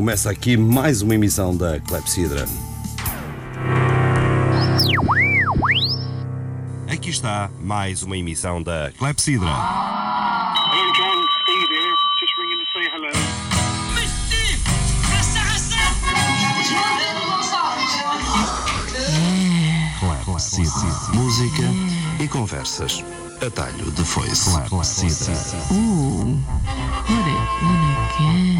começa aqui mais uma emissão da Clepsidra. Aqui está mais uma emissão da Clepsidra. Hello, John. Steve here. Just ringing to say hello. Clepsidra. Música e conversas. Atalho de foice. Clepsidra. Ooh, it in again.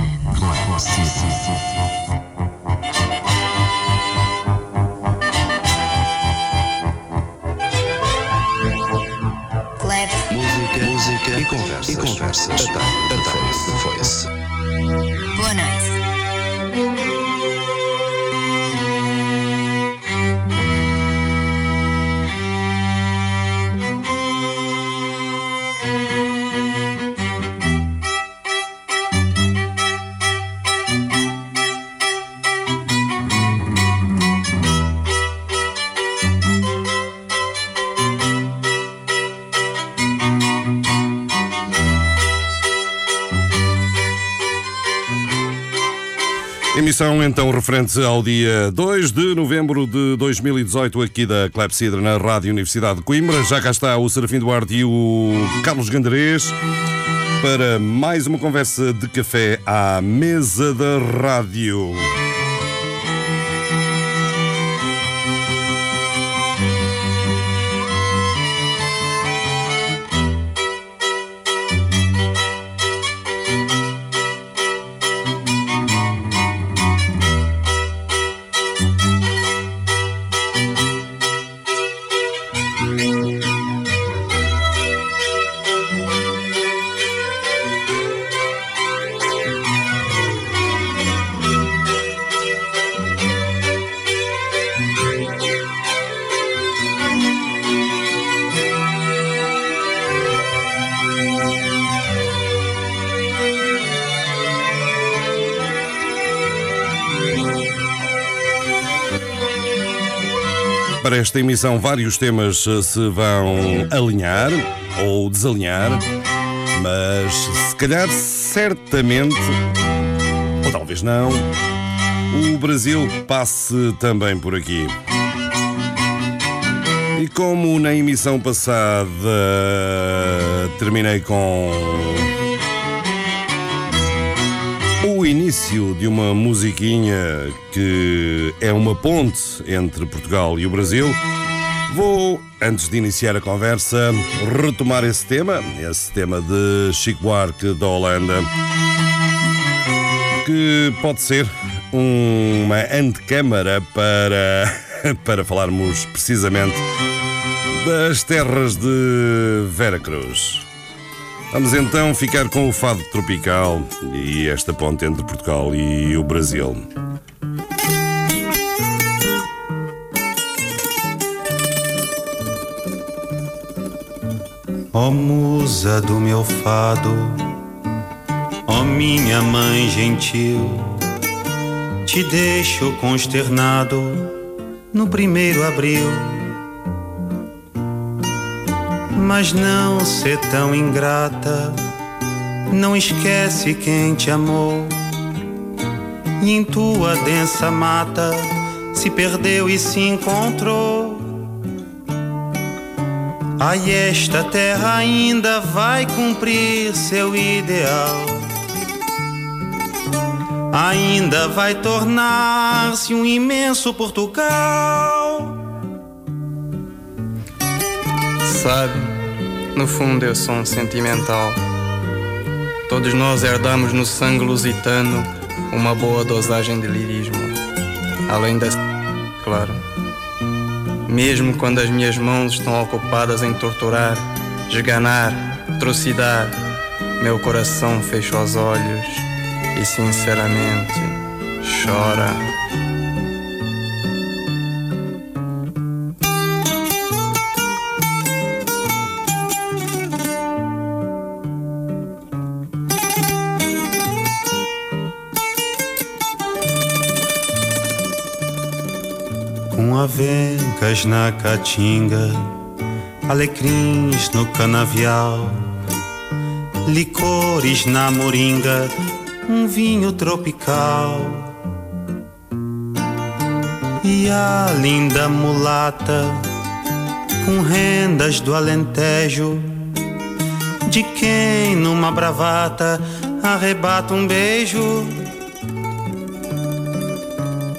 Clap. Música, música e conversas. E conversas. Emissão então referente ao dia 2 de novembro de 2018 aqui da Clepsidra na Rádio Universidade de Coimbra. Já cá está o Serafim Duarte e o Carlos Gandarês para mais uma conversa de café à mesa da rádio. Esta emissão, vários temas eh, se vão alinhar ou desalinhar, mas se calhar, certamente, ou talvez não, o Brasil passe também por aqui. E como na emissão passada terminei com início de uma musiquinha que é uma ponte entre Portugal e o Brasil. Vou, antes de iniciar a conversa, retomar esse tema, esse tema de Chico Buarque da Holanda, que pode ser uma antecâmara para, para falarmos precisamente das terras de Veracruz. Vamos então ficar com o fado tropical e esta ponte entre Portugal e o Brasil. Ó musa do meu fado, ó minha mãe gentil, te deixo consternado no primeiro abril. Mas não ser tão ingrata, não esquece quem te amou. E em tua densa mata se perdeu e se encontrou. Ai, esta terra ainda vai cumprir seu ideal. Ainda vai tornar-se um imenso Portugal. Sabe, no fundo eu sou um sentimental. Todos nós herdamos no sangue lusitano uma boa dosagem de lirismo. Além da. Claro. Mesmo quando as minhas mãos estão ocupadas em torturar, esganar, trucidar, meu coração fecha os olhos e sinceramente chora. Com avencas na caatinga, alecrins no canavial, licores na moringa, um vinho tropical. E a linda mulata com rendas do Alentejo, de quem numa bravata arrebata um beijo.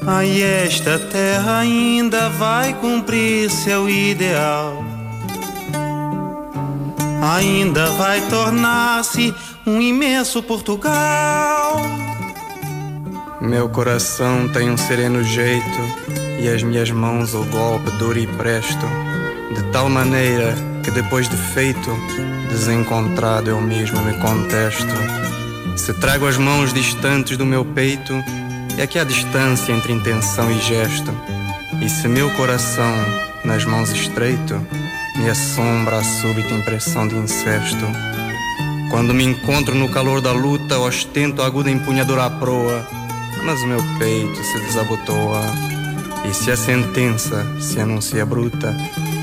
Aí esta terra ainda vai cumprir seu ideal. Ainda vai tornar-se um imenso Portugal. Meu coração tem um sereno jeito e as minhas mãos o golpe duro e presto, de tal maneira que depois de feito, desencontrado eu mesmo me contesto. Se trago as mãos distantes do meu peito, é que há distância entre intenção e gesto. E se meu coração nas mãos estreito, me assombra a súbita impressão de incesto. Quando me encontro no calor da luta, ostento a aguda empunhadura à proa, mas o meu peito se desabotoa. E se a sentença se anuncia bruta,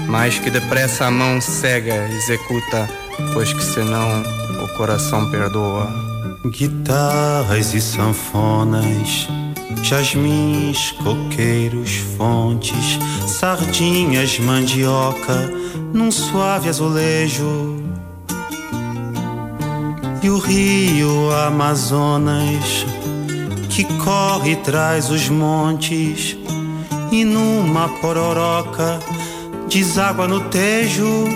mais que depressa a mão cega executa, pois que senão o coração perdoa. Guitarras e sanfonas, jasmins, coqueiros, fontes, sardinhas, mandioca, num suave azulejo. E o rio Amazonas, que corre e traz os montes, e numa pororoca deságua no tejo.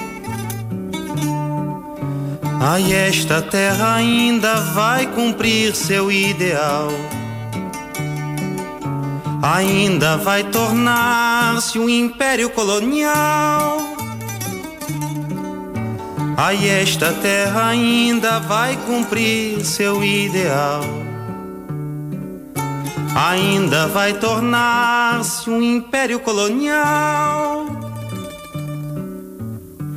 Ai, esta terra ainda vai cumprir seu ideal. Ainda vai tornar-se um império colonial. Ai, esta terra ainda vai cumprir seu ideal. Ainda vai tornar-se um império colonial.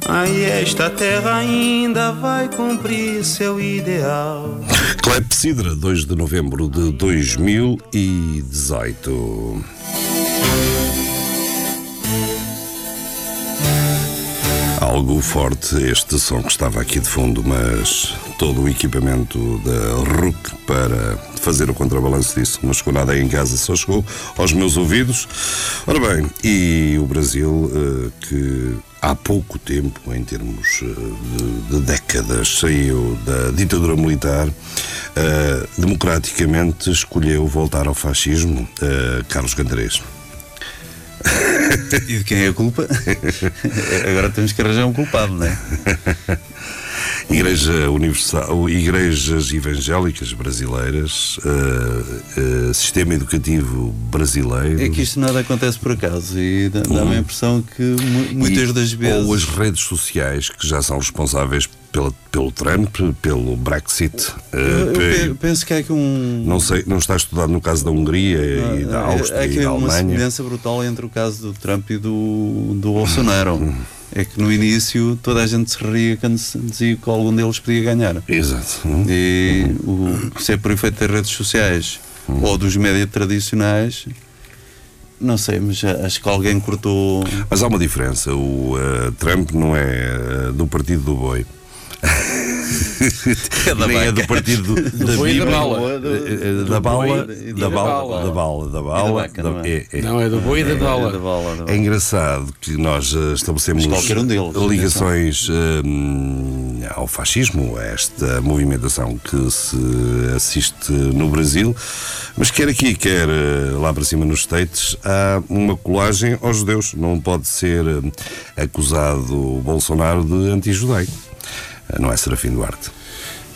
Ai, esta terra ainda vai cumprir seu ideal. Clepsidra, 2 de novembro de 2018. Algo forte este som que estava aqui de fundo, mas todo o equipamento da RUC para fazer o contrabalanço disso não chegou nada aí em casa, só chegou aos meus ouvidos. Ora bem, e o Brasil, eh, que há pouco tempo, em termos eh, de, de décadas, saiu da ditadura militar, eh, democraticamente escolheu voltar ao fascismo, eh, Carlos Cantarês. E de quem é a culpa? Agora temos que arranjar um culpado, não é? Igreja Universal, igrejas evangélicas brasileiras, eh, eh, sistema educativo brasileiro. É que isto nada acontece por acaso e dá- dá-me a impressão que mu- muitas e- das vezes. Ou as redes sociais que já são responsáveis pela, pelo Trump, pelo Brexit. eh, Eu pe- penso que há aqui um. não sei, não está estudado no caso da Hungria e da há- Áustria há e aqui da uma Alemanha. semelhança brutal entre o caso do Trump e do, do Bolsonaro. É que no início toda a gente se ria quando se dizia que algum deles podia ganhar. Exato. E o, se é por efeito das redes sociais ou dos médias tradicionais, não sei, mas acho que alguém cortou. Mas há uma diferença. O eh, Trump não é eh, do partido do boi. da Nem é do partido da e Bíblia, eh, eh, da bala, boi e da bala, da bala, da bala. não é? é- é- Não, é do boi e da bala. É engraçado que nós eh, estabelecemos ligações hum, ao fascismo, a esta movimentação que se assiste no Brasil, mas quer aqui, quer eh, lá para cima nos States, há uma colagem aos judeus. Não pode ser eh, acusado o Bolsonaro de anti-judaico. Não é Serafim Duarte.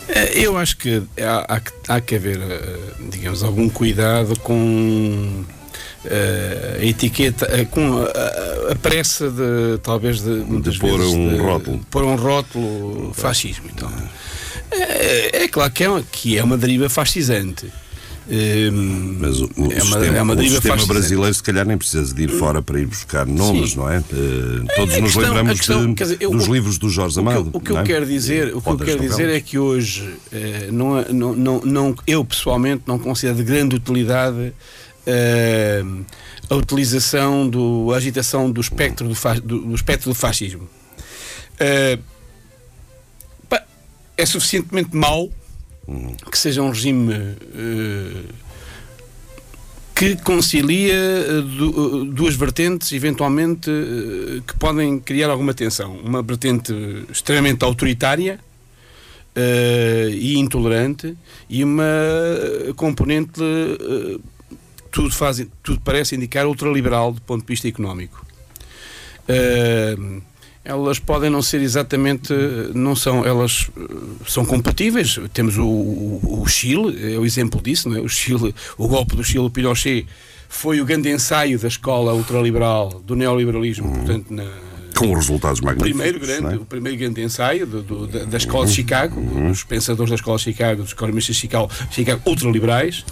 Eh, Eu acho que há, há que- há que haver, eh, digamos, algum cuidado com eh, a etiqueta, com a, a- pressa de, talvez, de, muitas pôr um de- rótulo. de pôr um rótulo fascismo. Então. É, é claro que é, uma- que é uma deriva fascisante. Eh, Mas o, o é uma, sistema, é uma o sistema brasileiro, se calhar, nem precisa de ir fora para ir buscar nomes, Sim. não é? Eh, todos A nos questão- lembramos questão, de- dizer, eu- dos o- livros do Jorge O que, Amado. eu- o que eu é? quero dizer, o que eu quero dizer é que hoje eh, não, não, não, não- eu pessoalmente não considero de grande utilidade eh, a utilização do a agitação do espectro do, fa- do, do espectro do fascismo. É suficientemente mau que seja um regime eh, que concilia eh, eh, duas vertentes, eventualmente, que podem criar alguma tensão. Uma vertente extremamente autoritária eh, e intolerante e uma componente, tudo, faz, tudo parece indicar, ultraliberal do ponto de vista económico. Eh, elas podem não ser exatamente, não são, elas eh, são compatíveis. Temos o, o, o Chile, é o exemplo disso, não é? O Chile, o golpe do Chile, o Pinochet, foi o grande ensaio da escola ultraliberal, do neoliberalismo, portanto, na, Com resultados magníficos. primeiro grande, é? o primeiro grande ensaio do- do- da, da escola de Chicago, dos pensadores da escola de Chicago, dos economistas de Chicago, Chicago ultraliberais.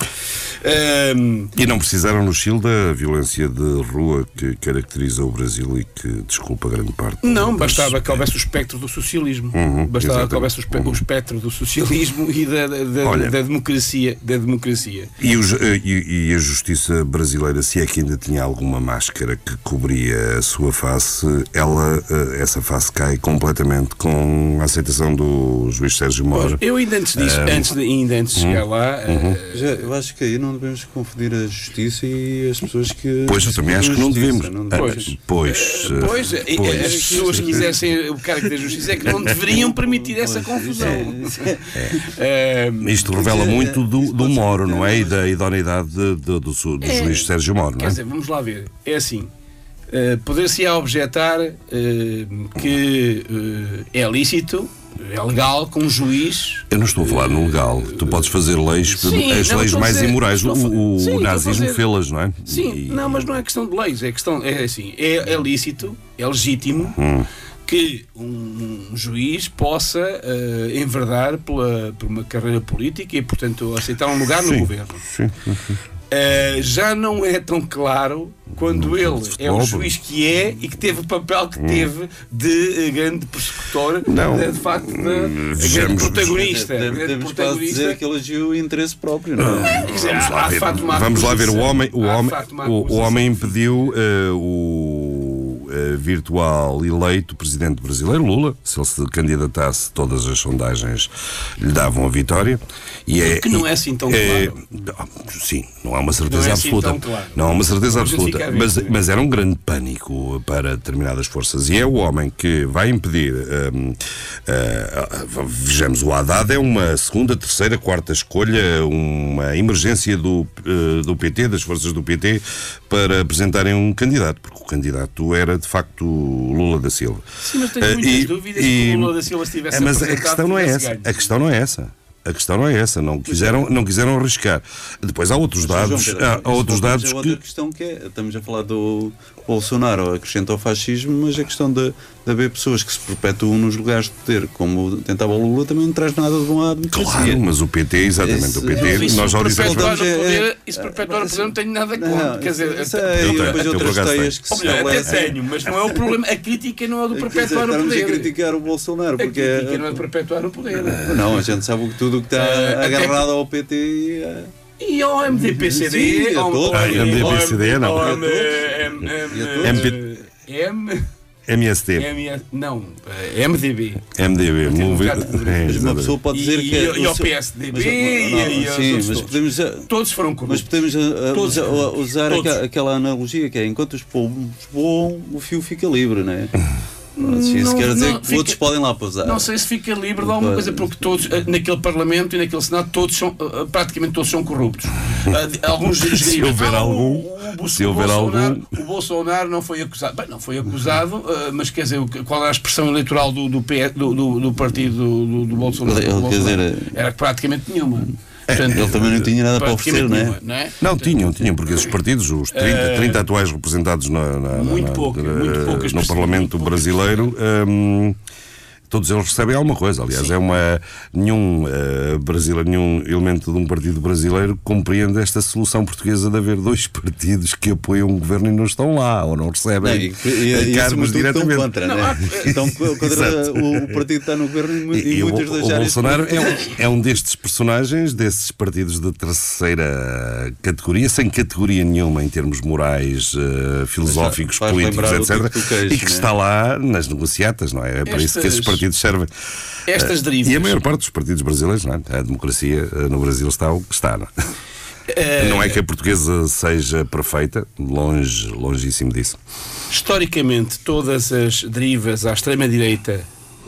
Ahm, E não precisaram no Chile da violência de rua que caracteriza o Brasil e que desculpa grande parte. Não, das- bastava que houvesse o espectro do socialismo. Uhum, bastava exatamente. que houvesse o, espe- o espectro do socialismo e da, da, da- Olha. da democracia. Da democracia. E, os- eh, e- e a justiça brasileira, se é que ainda tinha alguma máscara que cobria a sua face, ela, eh, essa face cai completamente com a aceitação do juiz Sérgio Moro. Eu ainda antes disso, Ah, antes de, ainda antes de chegar lá, Uhum. eh, Já, eu acho que aí não devemos confundir a justiça e as pessoas que. Pois, eu também acho que não devemos. não devemos. Pois, eh, Pois, pois. as pessoas que quisessem o cargo da justiça é que não deveriam permitir essa confusão. Eh, Isto revela muito do, do Moro, não é? E da idoneidade de- de- do, su- do É. juiz Sérgio Moro, não Quer é? dizer, vamos lá ver. É assim. Eh, Poder-se-á objetar eh, que eh, é lícito, é legal, que um juiz. Eu não estou a falar no legal. Tu podes fazer leis, Sim, as não, leis mais dizer- imorais. O, o- Sim, o nazismo fê-las, não é? Sim, E- não, mas não é questão de leis, é questão, é assim, é, é lícito, é legítimo Hum. que um, um juiz possa eh, enverdar pela, por uma carreira política e, portanto, aceitar um lugar no Sim, governo. sim, sim, sim. Uh, já não é tão claro quando ele é o juiz que é e que teve o papel que teve de uh, grande persecutor, Não. de, de facto, de, grande protagonista. Deve- grande Devemos quase protagonista. dizer que ele agiu em interesse próprio, não é? Quer dizer, Vamos lá há de ver, vamos lá ver o homem, o Há de homem, o, o homem impediu eh, o eh, virtual eleito presidente brasileiro Lula, se ele se candidatasse, todas as sondagens lhe davam a vitória. E é, Que não é assim tão é- claro. Sim, não há uma certeza Não é assim absoluta. claro. Não há uma certeza absoluta, mas, mas era um grande pânico para determinadas forças. E é o homem que vai impedir. hum, ah, vejamos, o Haddad é uma segunda, terceira, quarta escolha, uma emergência do, eh, do PT, das forças do PT, para apresentarem um candidato, porque o candidato era de facto Lula da Silva. Sim, mas tenho Eh, muitas e- dúvidas e- que o Lula da Silva se tivesse É, mas a questão não é essa. ganho. A questão não é essa. A questão não é essa. Não quiseram, não quiseram arriscar. Depois há outros João dados. Pedro, Há, outros dados a outra que. questão que é, estamos a falar do Bolsonaro acrescenta ao fascismo, mas a questão de, de haver pessoas que se perpetuam nos lugares de poder, como tentava o Lula, também não traz nada de bom à democracia. Claro, mas o PT, exatamente, Esse- o PT, isso nós já o dissemos. perpetuar Voltamos no a- poder, é- isso perpetuar no poder não tenho nada Não, contra. Quer dizer, sei, e Eu depois tenho, eu outras teias que Ou se melhor, até estabelecem. tenho, mas não é o problema. A crítica não é do perpetuar o estamos a poder. criticar o Bolsonaro, A porque crítica não é de perpetuar o poder. Não, a gente sabe que tudo o que está agarrado ao PT é- E ao MDPCD, Sim, a ao Ah, MDPCD não. ao E MST, M- Não, eh, MDB. MDB, Partido Movi- Democrático de É, Mas uma pessoa pode dizer E- que. é e ao o seu- PSDB, mas, não, e- e aos Sim, mas todos. podemos. Todos foram Mas corruptos. podemos uh, Todos. usa- uh, usar Todos. aqua- aquela analogia que é enquanto os pombos voam, o fio fica livre, não é? Isso quer dizer não, que fica- outros podem lá pousar. Não sei se fica livre de alguma coisa, porque todos, eh, naquele Parlamento e naquele Senado, todos são, eh, praticamente todos são corruptos. Ah, de- Alguns Se houver algum- se houver algum- O Bolsonaro não foi acusado. Bem, não foi acusado, ah, mas quer dizer, o qual era a expressão eleitoral do, do, do, do- do partido do, do Bolsonaro? Ele- quer dizer, Era praticamente nenhuma. Portanto, ele também não tinha nada para oferecer, não é? não é? Não, tinham, tinham, porque esses partidos, os 30, 30 atuais representados na, na- na- Muito na- pouca, na- muito poucas no Parlamento brasileiro. hum, Todos eles recebem alguma coisa. Aliás, é uma. Nenhum, eh, brasileiro, nenhum elemento de um partido brasileiro compreende esta solução portuguesa de haver dois partidos que apoiam o governo e não estão lá, ou não Não, recebem e, e, e, cargos tudo, estão diretamente. contra, Não, né? há- Estão co- contra o, o partido que está no governo e, E, e o, muitas das o áreas. Bolsonaro é um, é um destes personagens, desses partidos de terceira categoria, sem categoria nenhuma em termos morais, eh, filosóficos, políticos, o etc. tipo e que né? está lá nas negociatas, não é? É para isso que esses Estas- partidos servem. Estas Eh, derivas. E a maior parte dos partidos brasileiros, não é? A democracia eh, no Brasil está o que está. Não é? Não é que a portuguesa seja perfeita, longe, longíssimo disso. historicamente todas as derivas à extrema-direita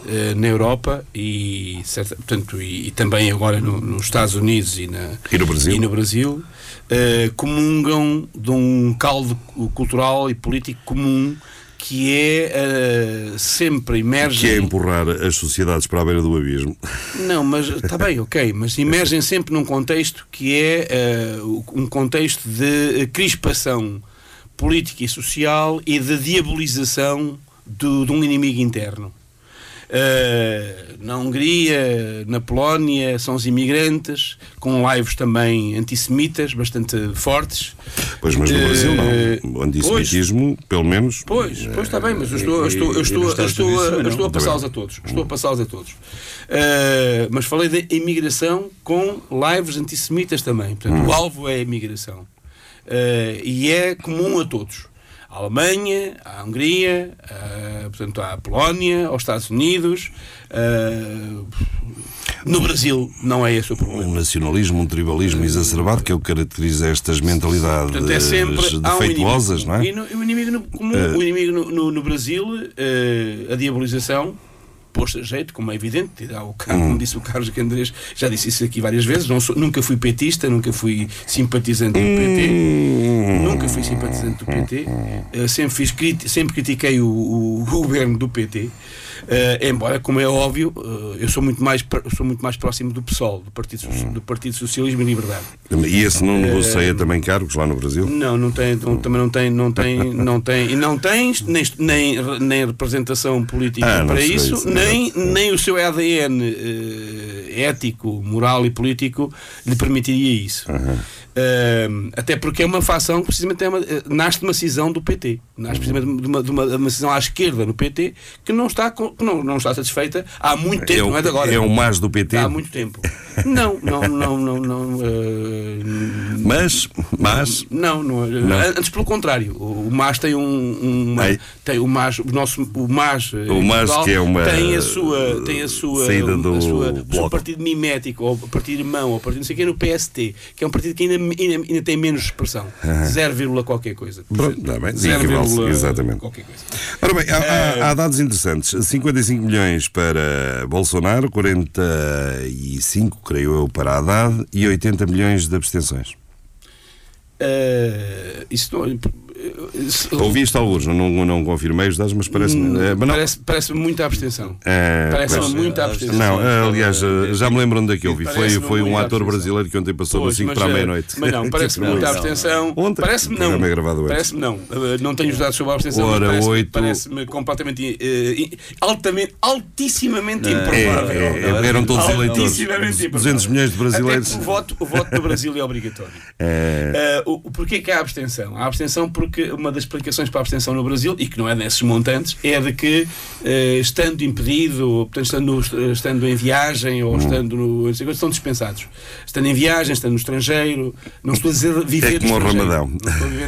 eh, na Europa e, certa- portanto, e, e também agora no- nos Estados Unidos e, na, E no Brasil. e no Brasil, eh, comungam de um caldo cultural e político comum que é eh, sempre emerge Que é empurrar as sociedades para a beira do abismo. não, mas está bem, ok, mas emergem sempre num contexto que é eh, um contexto de crispação política e social e de diabolização do- de um inimigo interno. Eh, na Hungria, na Polónia, são os imigrantes, com lives também antissemitas bastante fortes. Pois, mas no Eh, Brasil não. O antissemitismo, pelo menos. Pois, pois está bem, mas eu estou, eu estou, eu estou, eu estou, a- estou a passá-los a todos. Estou a passá-los a todos. Uh, mas falei da imigração com lives antissemitas também. Portanto, o alvo é a imigração. Uh, e é comum a todos. À Alemanha, à Hungria, uh, portanto, à Polónia, aos Estados Unidos. uh, no Brasil não é esse o problema. Um nacionalismo, um tribalismo exacerbado que é o que caracteriza estas mentalidades Portanto, é sempre há um defeituosas, inimigo. não é? E no, o inimigo no, comum, Eh. o inimigo no, no- no Brasil, eh, a diabolização, posto a jeito, como é evidente, o, Hum. como disse o Carlos Candrés, já disse isso aqui várias vezes, sou- nunca fui petista, nunca fui simpatizante do PT, Hum. nunca fui simpatizante do PT, eh, sempre, fiz, sempre critiquei o, o governo do PT. Eh, embora, como é óbvio, eh, eu sou muito, mais, sou muito mais próximo do PSOL, do Partido, Hum. do Partido Socialismo e Liberdade. E esse não Eh, negocia também cargos lá no Brasil? Não, não tem, não- também não tem, não tem, não tem, e não tem nem, nem, nem representação política Ah, para isso, isso, nem, nem o seu ADN ético, moral e político lhe permitiria isso. Eh, até porque é uma facção que precisamente é uma, eh, nasce de uma cisão do PT, nasce precisamente de uma, de uma, de uma cisão à esquerda no PT que não está, com- que não, não está satisfeita há muito tempo, é, o, não é de agora. é o mais do PT. Há muito tempo. Não, não, não, não, não. eh, Mas, mas, não, não, Não. Antes pelo contrário, o, MAS tem um, uma, tem o MAS, o nosso o MAS, eh, O MAS Portugal, que é uma, tem a sua tem a sua saída do a sua, o seu Bloco. partido mimético ou partido irmão ou partido não sei o que no PST, que é um partido que ainda, ainda, ainda tem menos expressão, 0, vírgula qualquer coisa. Pronto, está bem, Zero equivale-se, vírgula exatamente. Qualquer coisa. Ora bem, há, há- há dados interessantes. 55 milhões para Bolsonaro, 45, creio eu, para Haddad e 80 milhões de abstenções. Eh, isso não, isso- Ouvi isto alguns, não, não confirmei os dados, mas parece-me. eh, mas não- parece, parece muita abstenção. eh, Parece-me muita abstenção. Não, eh, aliás, eh, já me lembro onde é que eu vi. Foi, foi um ator brasileiro que ontem passou Pois, 5 mas, para a eh, meia-noite. Mas não, parece-me muita não. abstenção. Ontem, Parece-me não. é. Parece-me não. Eh, Não tenho os dados sobre a abstenção. Ora, parece-me, oito- parece-me completamente. eh, altamente, altissimamente É, improvável. é, é, eram todos eleitores. Altissimamente 200 improvável. milhões de brasileiros. O, voto, o voto no Brasil é obrigatório. Eh, Eh, o, o porquê que há abstenção? Há abstenção porque uma das explicações para a abstenção no Brasil, e que não é nesses montantes, é de que eh, estando impedido, ou, portanto, estando, estando em viagem ou estando no. estão dispensados. Estando em viagem, estando no estrangeiro, não estou a dizer viver é como o. Ramadão.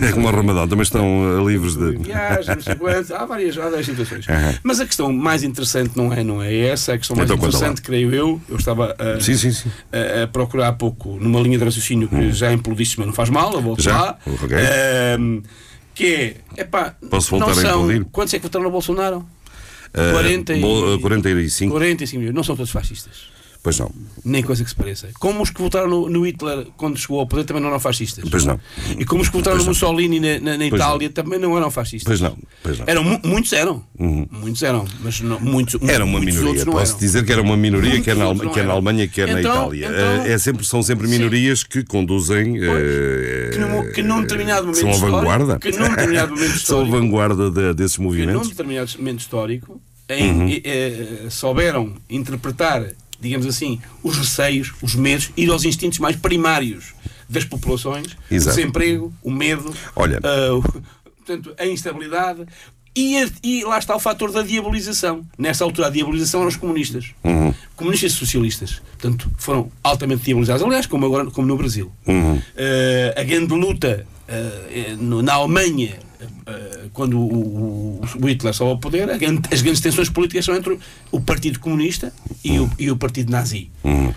É como o. Ramadão, também estão eh, livres de. Viagem, não sei quanto, há várias, há várias situações. Aham. Mas a questão mais interessante não é, não é essa, a questão mais Então, interessante, creio eu, eu estava a, Sim, sim, sim. a, a procurar há pouco numa linha de raciocínio que já implodiste, mas não faz mal, eu volto Já? lá. Ok. Ahm, que é, epá, Posso voltar não a são, implodir? Quantos é que votaram no Bolsonaro? Eh, 40 e- bo- eh, 45. 45 milhões. Não são todos fascistas. Pois não. Nem coisa que se pareça. Como os que votaram no, no Hitler quando chegou ao poder também não eram fascistas. Pois não. E como os que votaram Pois no não. Mussolini na, na- na Pois Itália também não eram fascistas. Pois não. Pois não. Eram, mu- muitos eram. Muitos eram. Mas não, muitos, Era uma muitos minoria. não Posso dizer que era uma minoria, Muitos quer na, Alema- não quer na eram. Alemanha, quer na Então- Itália. então- Eh, é sempre, são sempre Sim. minorias que conduzem. eh, que, num, que num determinado momento são a vanguarda. que num determinado momento são a vanguarda de- desses que num movimentos. determinado momento histórico em, Uhum. eh, eh, souberam interpretar, digamos assim, os receios, os medos, ir aos instintos mais primários das populações, Exato. o desemprego, o medo, Olha. o- portanto, a instabilidade. E, a- e lá está o fator da diabolização. Nessa altura, a diabolização eram os comunistas. Uhum. Comunistas e socialistas. Portanto, foram altamente diabolizados. Aliás, como, agora, como no Brasil. Uhum. Eh, a grande luta no- na Alemanha, quando o, o, Hitler sobe ao poder, as grandes tensões políticas são entre o Partido Comunista e o, e o Partido Nazi.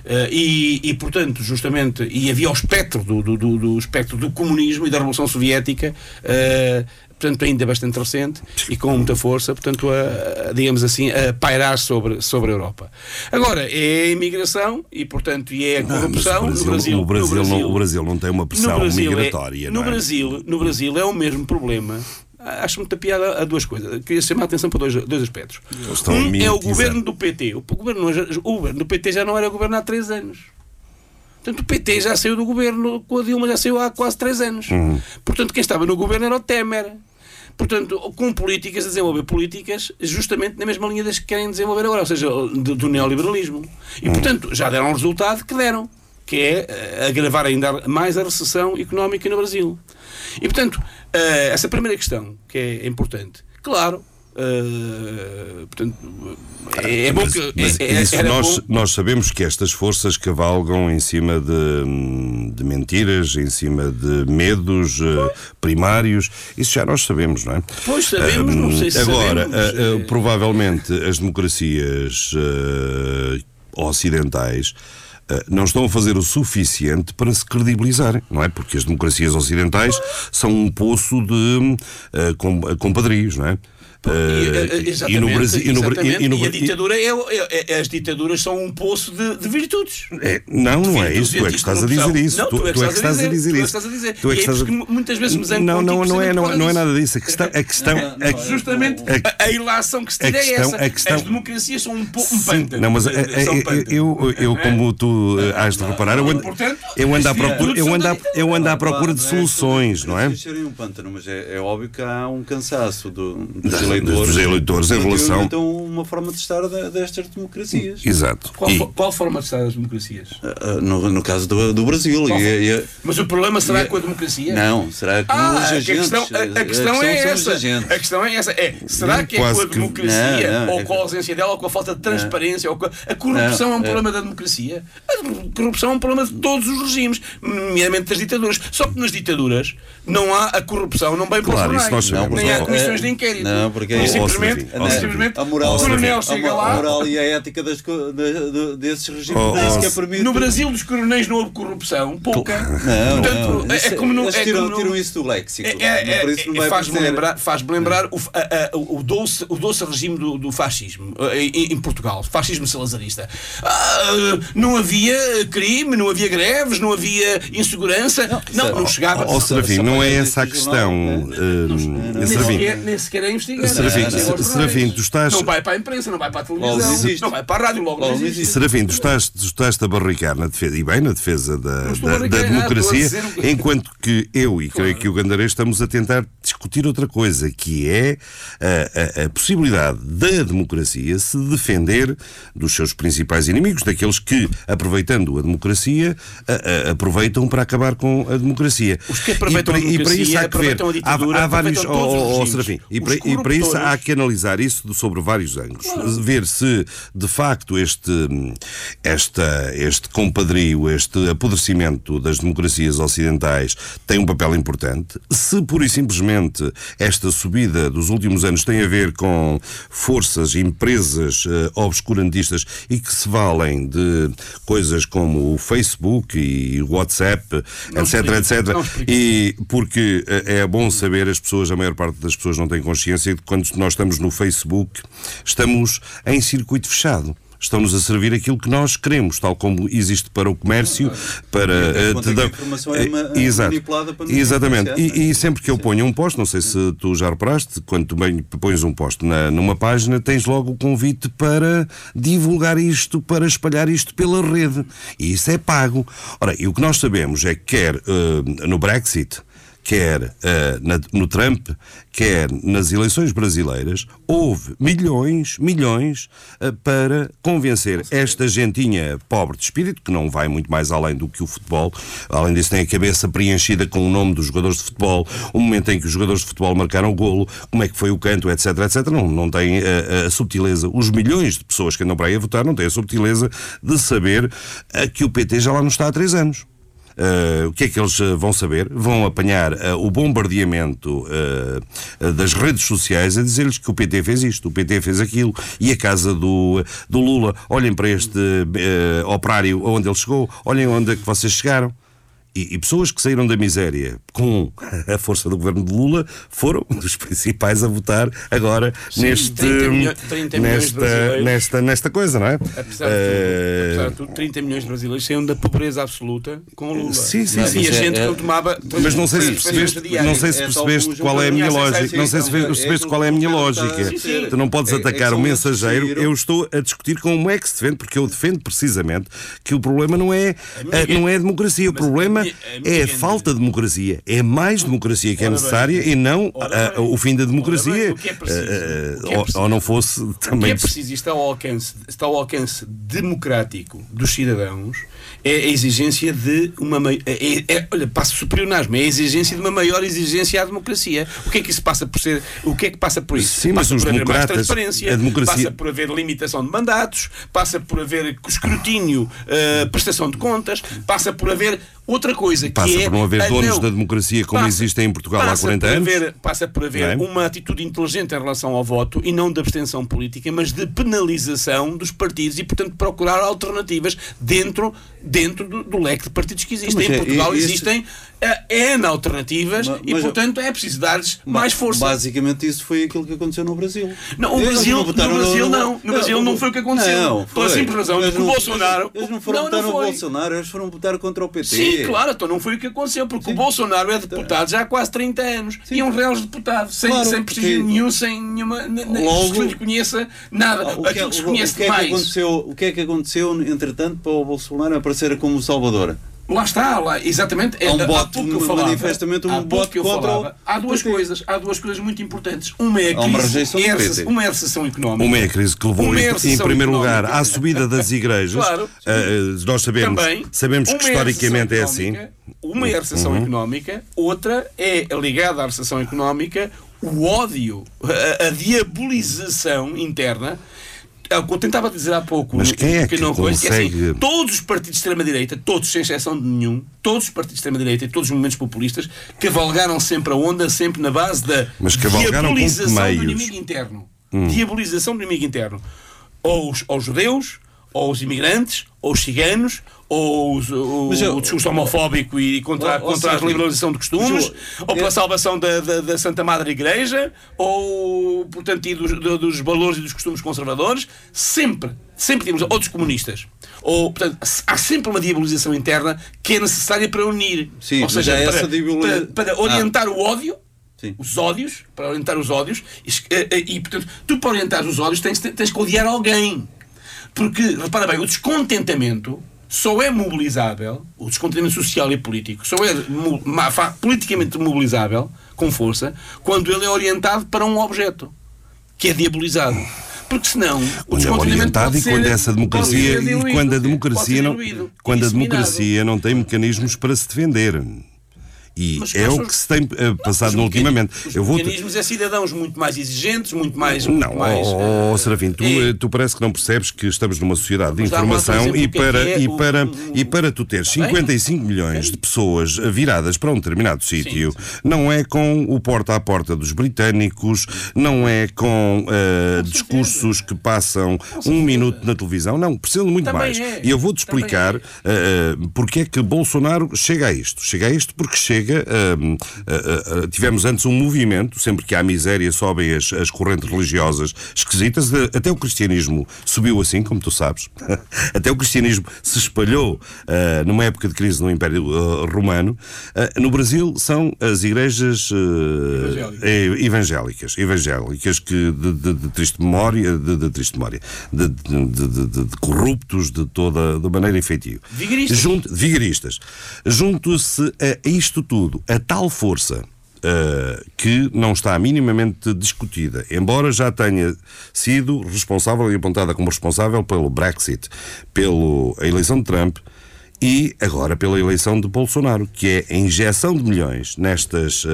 Eh, e, e, portanto, justamente, e havia o espectro do, do, do- do espectro do comunismo e da Revolução Soviética, eh, portanto, ainda bastante recente e com muita força, portanto, a, a, digamos assim, a pairar sobre, sobre a Europa. Agora, é a imigração e, portanto, e é a Não, corrupção o Brasil, no Brasil. o, Brasil no Brasil não, o Brasil não tem uma no pressão é- migratória. no, não é? Brasil, no Brasil é o mesmo problema. Acho muita piada a duas coisas. Queria chamar a atenção para dois, dois aspectos. Um é o governo do PT. O governo, não é- o governo do PT já não era governo há três anos. Portanto, o PT já saiu do governo, com a Dilma já saiu há quase três anos. Uhum. Portanto, quem estava no governo era o Temer. Portanto, com políticas, a desenvolver políticas justamente na mesma linha das que querem desenvolver agora, ou seja, do, do neoliberalismo. E, portanto, já deram o resultado que deram, que é eh, agravar ainda mais a recessão económica no Brasil. E, portanto, eh, essa primeira questão, que é importante, claro. Eh, portanto, é, é bom Mas, que. mas é- é- era nós, bom- nós sabemos que estas forças cavalgam em cima de, de mentiras, em cima de medos eh, primários. Isso já nós sabemos, não é? Pois sabemos, não sei se Agora, sabemos, eh. provavelmente as democracias ocidentais. Não estão a fazer o suficiente para se credibilizarem, não é? Porque as democracias ocidentais são um poço de com- compadrios, não é? E, Eh, eh, e no Brasil, e no, e no E a ditadura é, é- é- as ditaduras são um poço de, de virtudes. É, não, não é isso. Tu é que estás a dizer isso. Não, tu, tu é que estás a dizer tu é que isso. estás a dizer. É é isso muitas vezes me zango Não, não, não é, não, por é- não é nada disso. A questão, a questão, a, Justamente a, a ilação que se tira questão- é essa. a questão- As democracias são um, po- um pântano. não, mas é, é, é, pântano. eu, eu, como tu eh, has de reparar, eu ando, à procura, eu ando eu ando à procura de Não é soluções, não é? Um pântano, mas é, é óbvio que há um cansaço do, eleitores. dos eleitores em relação- Então, uma forma de estar destas democracias. Exato. Qual, E- qual forma de estar as democracias? Ah, No, no caso do, do Brasil. E, for- e- Mas o problema será e- com a democracia? Não, será que Ah, os que a agentes. questão, a, a questão é são os essa. agentes. A questão é essa. É, será que é com a que- democracia, Não, não, ou é com a ausência dela, ou com a falta de transparência, ou com a, a corrupção Não, é um é- problema da democracia? A corrupção é um problema de todos os regimes, nomeadamente das ditaduras. Só que nas ditaduras não há a corrupção, não para Claro, os isso nós jornais. sabemos. Nem há Não, comissões é- de inquérito. não, porque E é- simplesmente, simplesmente A moral, o coronel a, chega lá. a moral e a ética das, da- desses regimes Oh, nem oh, sequer se- permite. No Brasil dos coronéis não houve corrupção, pouca. Não, Portanto, não. é- é como não- eles é tiram, como não- tiram isso do léxico. É, é, não é, faz-me lembrar, faz lembrar o, a- a- o, doce, o doce regime do, do fascismo eh, em, em Portugal, fascismo salazarista. Ah, não havia crime, não havia greves, não havia insegurança. Não, não, Não, chegava. Ó Serafim, não é essa a questão. eh, nem, sequer, nem sequer é investigar. Serafim, Não, não, Ser- não, Serafim, tu estás- Não vai para a imprensa, não vai para a televisão, não vai para a rádio, logo, não existe. tu estás, estás a barricar na defesa, e bem na defesa da, da, da nada, democracia, dizer enquanto que eu e creio que o Gandarês estamos a tentar discutir outra coisa, que é a, a- a possibilidade da democracia se defender dos seus principais inimigos, daqueles que, aproveitando a democracia, a- aproveitam para acabar com a democracia. Os que aproveitam e para, a e para isso há que ver. Há, há vários. oh, oh, regimes. Serafim, e para, e para isso há que analisar isso sobre vários ângulos. Ver se, de facto, este, esta, este compadrio, este apodrecimento das democracias ocidentais tem um papel importante. Se, pura e simplesmente, esta subida dos últimos anos tem a ver com forças, empresas eh, obscurantistas e que se valem de coisas como o Facebook e o WhatsApp, Não etc, explica, etc. E porque eh, é bom saber, as pessoas, a maior parte das pessoas não tem consciência de que quando nós estamos no Facebook, estamos em circuito fechado. Estão-nos a servir aquilo que nós queremos, tal como existe para o comércio, para. eh, te que a dar- informação é ma- Eh, exato. manipulada para Exatamente. E, e sempre que eu ponho um post, não sei se tu já reparaste, quando tu pões um post na, numa página, tens logo o convite para divulgar isto, para espalhar isto pela rede. E isso é pago. Ora, e o que nós sabemos é que quer eh, no Brexit quer eh, na- no Trump, quer nas eleições brasileiras, houve milhões, milhões eh, para convencer esta gentinha pobre de espírito, que não vai muito mais além do que o futebol, além disso tem a cabeça preenchida com o nome dos jogadores de futebol, o momento em que os jogadores de futebol marcaram o golo, como é que foi o canto, etc, etc, não, não tem eh, a subtileza. Os milhões de pessoas que andam para aí a votar não têm a subtileza de saber que o PT já lá não está há três anos. Uh, o que é que eles uh, vão saber? Vão apanhar uh, o bombardeamento das redes sociais a dizer-lhes que o PT fez isto, o PT fez aquilo e a casa do, do Lula. Olhem para este operário onde ele chegou, olhem onde é que vocês chegaram. E, e pessoas que saíram da miséria com a força do governo de Lula foram dos principais a votar agora Sim, neste, 30 milho- 30 milhões de nesta, nesta, nesta coisa, não é? Apesar de, tudo, Eh, apesar de tudo, 30 milhões de brasileiros saíram da pobreza absoluta com o Lula. Sim, sim, e sim. a Mas é- gente é- que tomava. Mas não sei se percebeste, não sei se percebeste qual é a minha lógica. Não sei se percebeste qual é a minha lógica. A. Tu não podes É- é atacar o mensageiro. Eu estou a discutir como é que se defende, porque eu defendo precisamente que o problema não é, a- não é a democracia. O a problema a é a grande- falta de democracia. É mais democracia que é necessária e não Ora a- bem. o fim da democracia. o que é preciso? Eh, O que é ou- preciso? Ou não fosse O que também. é preciso e está ao alcance, está ao alcance democrático dos cidadãos é a exigência de uma mai- é, é, é, olha, passa superior-nasmo, é a exigência de uma maior exigência à democracia. O que é que isso passa por ser? O que é que passa por isso? Sim, mas passa os por haver mais democratas- transparência, a democracia- passa por haver limitação de mandatos, passa por haver escrutínio, eh, prestação de contas, passa por haver outra coisa Passa que é por não haver a donos da democracia como Passa- existem em Portugal há passa 40 por anos. haver- passa por haver Não é? uma atitude inteligente em relação ao voto e não de abstenção política, mas de penalização dos partidos e, portanto, procurar alternativas dentro, dentro do, do leque de partidos que existem. Mas é- em Portugal e- esse- existem eh, N alternativas Ma- e, mas- portanto, é preciso dar-lhes mais força. Basicamente, isso foi aquilo que aconteceu no Brasil. Não, o Brasil, no votaram Brasil não. No Brasil não foi o que aconteceu. Não, Pela foi. simples razão Eles que o não- Bolsonaro. Eles não foram Não, votar não no. Bolsonaro, eles foram votar contra o PT. Sim, claro, então não foi o que aconteceu, porque o Bolsonaro é deputado já há quase 30 anos e é um real deputado, sem, Claro, sem prestígio porque- nenhum, sem nenhuma. Logo- que se lhe conheça nada. O que, é, Aquilo que se o- conhece o que é que mais. aconteceu, o que é que aconteceu, entretanto, para o Bolsonaro aparecer como Salvador? Lá está, lá, exatamente. É, Há um pouco que eu falava, manifestamente um voto que eu contra falava. Há duas PT. coisas, há duas coisas muito importantes. Uma é a Há uma crise, rejeição do é a PT. recessão- uma é a recessão económica. Uma é a crise que levou Uma é em, primeiro lugar à subida das igrejas. Claro. Eh, nós sabemos, Também, sabemos que uma é historicamente é recessão assim. Uma é a recessão Uhum. económica, outra é ligada à recessão económica o ódio, a, a diabolização interna. É o que eu tentava dizer há pouco, Mas quem é que coisa, que é assim, consegue- todos os partidos de extrema-direita, todos, sem exceção de nenhum, todos os partidos de extrema-direita e todos os movimentos populistas cavalgaram sempre a onda, sempre na base da Mas diabolização do? Hum. inimigo interno. Diabolização do inimigo interno. Ou os, ou os judeus, ou os imigrantes, ou os ciganos, ou os- o, eu- o discurso homofóbico e contra, Ó, ó, contra a Sérgio, liberalização de costumes, eu- ou pela eu- salvação da, da, da Santa Madre Igreja, ou, portanto, dos, do- dos valores e dos costumes conservadores, sempre, sempre temos outros comunistas. Ou, portanto, há sempre uma diabolização interna que é necessária para unir. Sim, ou seja, é para, essa diaboliza- para, para orientar o ódio Sim. os ódios, para orientar os ódios, e, e, e, portanto, tu para orientar os ódios tens, tens que odiar alguém. Porque, repara bem, o descontentamento só é mobilizável, o descontentamento social e político, só é mo- politicamente mobilizável, com força, quando ele é orientado para um objeto, que é diabolizado. Porque senão o Quando é orientado e quando essa democracia e quando a democracia não quando a democracia não tem mecanismos para se defender. E Mas é o que os- se tem eh, passado Os ultimamente. mecanismos- Eu vou Os mecanismos é cidadãos muito mais exigentes, muito mais. muito Não, mais, oh, eh, Serafim, tu, é- eh, tu parece que não percebes que estamos numa sociedade de informação e é para, é e, para, o- e para tu teres Bem. 55 milhões de pessoas viradas para um determinado sítio, não é com o porta a porta dos britânicos, não é com eh, discursos que passam um minuto na televisão, não, precisa de muito Também mais. é. E eu vou-te explicar é. porque é que Bolsonaro chega a isto. Chega a isto porque chega. Eh, eh, eh, tivemos antes um movimento, sempre que há miséria sobem as, as correntes religiosas esquisitas, até o cristianismo subiu assim, como tu sabes. até o cristianismo se espalhou numa época de crise no Império Romano. No Brasil são as igrejas evangélicas, evangélicas que de, de- de triste memória, de, de triste memória, de- de corruptos de toda de maneira efetiva. Vigaristas. Junto, vigaristas. Junto-se a isto tudo, a tal força uh, que não está minimamente discutida, embora já tenha sido responsável e apontada como responsável pelo Brexit, pela eleição de Trump e agora pela eleição de Bolsonaro, que é a injeção de milhões nestas uh,